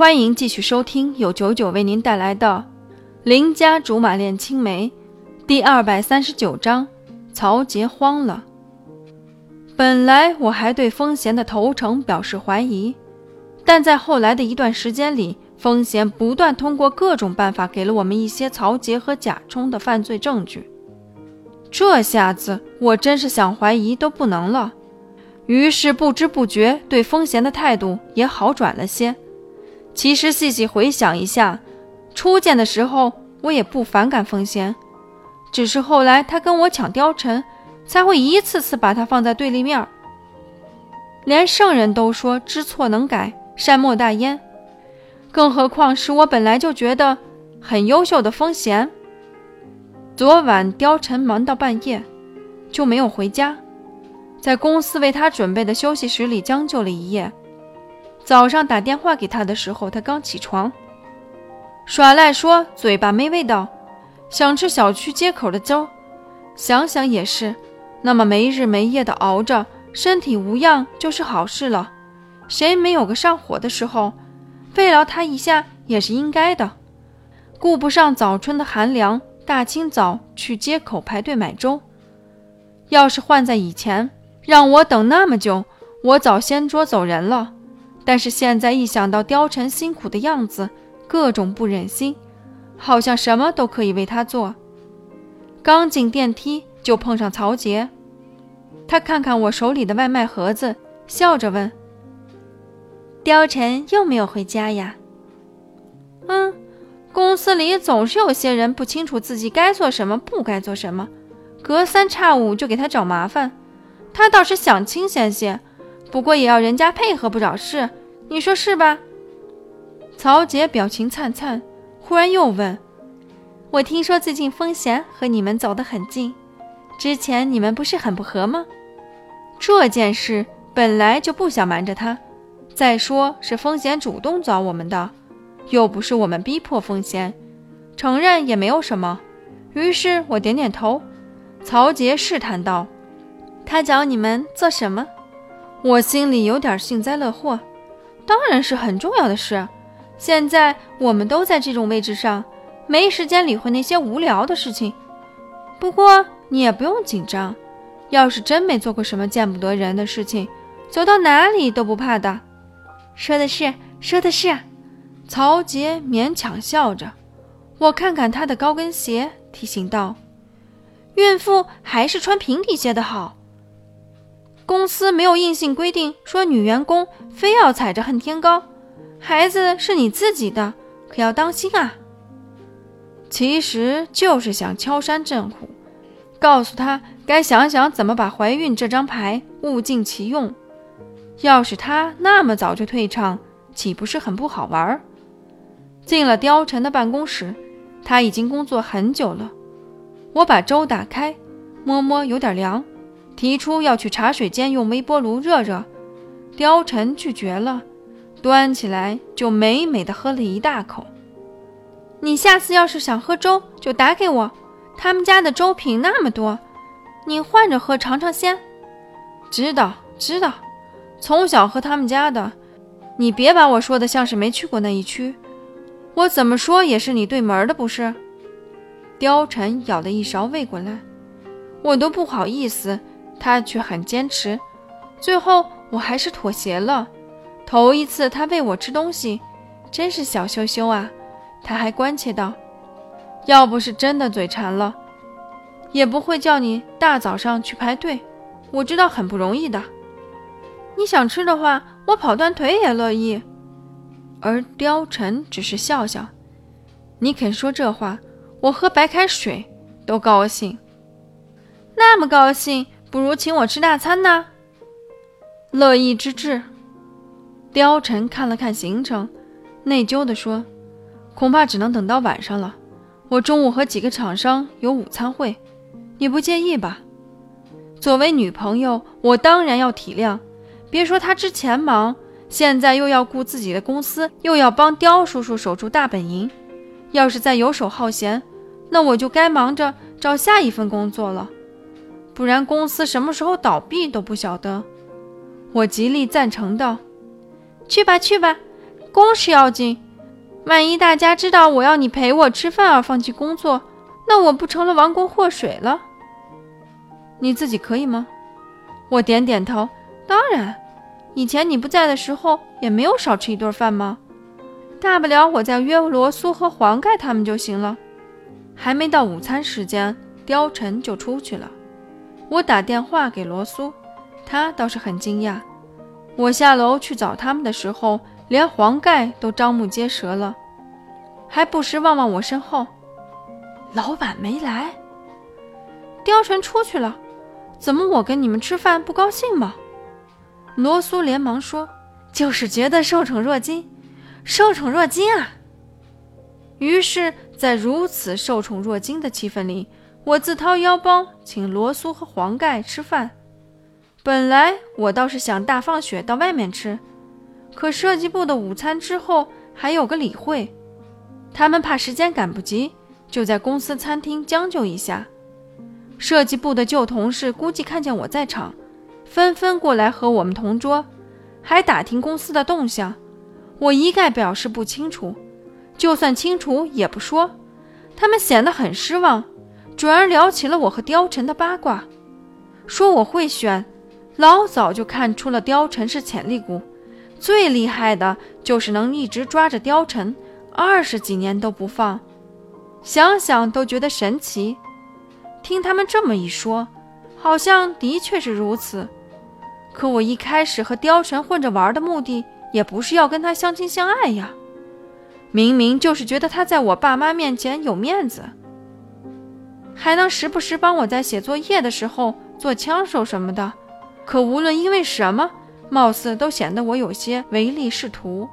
欢迎继续收听由九九为您带来的《邻家竹马恋青梅》第二百三十九章。曹杰慌了。本来我还对风贤的投诚表示怀疑，但在后来的一段时间里，风贤不断通过各种办法给了我们一些曹杰和贾冲的犯罪证据。这下子我真是想怀疑都不能了。于是不知不觉对风贤的态度也好转了些。其实细细回想一下，初见的时候我也不反感风贤。只是后来他跟我抢貂蝉，才会一次次把他放在对立面。连圣人都说知错能改，善莫大焉，更何况是我本来就觉得很优秀的风贤。昨晚貂蝉忙到半夜，就没有回家，在公司为他准备的休息室里将就了一夜。早上打电话给他的时候，他刚起床，耍赖说嘴巴没味道。想吃小区街口的粥，想想也是，那么没日没夜的熬着，身体无恙就是好事了。谁没有个上火的时候？慰劳他一下也是应该的。顾不上早春的寒凉，大清早去街口排队买粥。要是换在以前，让我等那么久，我早掀桌走人了。但是现在一想到貂蝉辛苦的样子，各种不忍心。好像什么都可以为他做。刚进电梯就碰上曹杰，他看看我手里的外卖盒子，笑着问：“貂蝉又没有回家呀？”“嗯，公司里总是有些人不清楚自己该做什么，不该做什么，隔三差五就给他找麻烦。他倒是想清闲些，不过也要人家配合不了事，你说是吧？”曹杰表情灿灿。忽然又问：“我听说最近风贤和你们走得很近，之前你们不是很不和吗？”这件事本来就不想瞒着他，再说是风贤主动找我们的，又不是我们逼迫风贤，承认也没有什么。于是我点点头。曹杰试探道：“他找你们做什么？”我心里有点幸灾乐祸，当然是很重要的事。现在我们都在这种位置上，没时间理会那些无聊的事情。不过你也不用紧张，要是真没做过什么见不得人的事情，走到哪里都不怕的。说的是，说的是。曹杰勉强笑着，我看看他的高跟鞋，提醒道：“孕妇还是穿平底鞋的好。公司没有硬性规定说女员工非要踩着恨天高。”孩子是你自己的，可要当心啊！其实就是想敲山震虎，告诉他该想想怎么把怀孕这张牌物尽其用。要是他那么早就退场，岂不是很不好玩？进了貂蝉的办公室，他已经工作很久了。我把粥打开，摸摸有点凉，提出要去茶水间用微波炉热热。貂蝉拒绝了。端起来就美美的喝了一大口。你下次要是想喝粥，就打给我，他们家的粥品那么多，你换着喝尝尝鲜。知道知道，从小喝他们家的，你别把我说的像是没去过那一区，我怎么说也是你对门的不是？貂蝉舀了一勺喂过来，我都不好意思，他却很坚持，最后我还是妥协了。头一次他喂我吃东西，真是小羞羞啊！他还关切道：“要不是真的嘴馋了，也不会叫你大早上去排队。我知道很不容易的。你想吃的话，我跑断腿也乐意。”而貂蝉只是笑笑：“你肯说这话，我喝白开水都高兴。那么高兴，不如请我吃大餐呢？乐意之至。”貂蝉看了看行程，内疚地说：“恐怕只能等到晚上了。我中午和几个厂商有午餐会，你不介意吧？”作为女朋友，我当然要体谅。别说他之前忙，现在又要顾自己的公司，又要帮刁叔叔守住大本营。要是再游手好闲，那我就该忙着找下一份工作了。不然公司什么时候倒闭都不晓得。我极力赞成道。去吧去吧，公事要紧，万一大家知道我要你陪我吃饭而放弃工作，那我不成了亡国祸水了？你自己可以吗？我点点头，当然。以前你不在的时候，也没有少吃一顿饭吗？大不了我再约罗苏和黄盖他们就行了。还没到午餐时间，貂蝉就出去了。我打电话给罗苏，他倒是很惊讶。我下楼去找他们的时候，连黄盖都张目结舌了，还不时望望我身后。老板没来，貂蝉出去了，怎么我跟你们吃饭不高兴吗？罗苏连忙说：“就是觉得受宠若惊，受宠若惊啊！”于是，在如此受宠若惊的气氛里，我自掏腰包请罗苏和黄盖吃饭。本来我倒是想大放血到外面吃，可设计部的午餐之后还有个理会，他们怕时间赶不及，就在公司餐厅将就一下。设计部的旧同事估计看见我在场。纷纷过来和我们同桌，还打听公司的动向。我一概表示不清楚，就算清楚也不说。他们显得很失望，转而聊起了我和貂蝉的八卦，说我会选，老早就看出了貂蝉是潜力股，最厉害的就是能一直抓着貂蝉二十几年都不放，想想都觉得神奇。听他们这么一说，好像的确是如此。可我一开始和貂蝉混着玩的目的，也不是要跟他相亲相爱呀，明明就是觉得他在我爸妈面前有面子，还能时不时帮我在写作业的时候做枪手什么的。可无论因为什么，貌似都显得我有些唯利是图。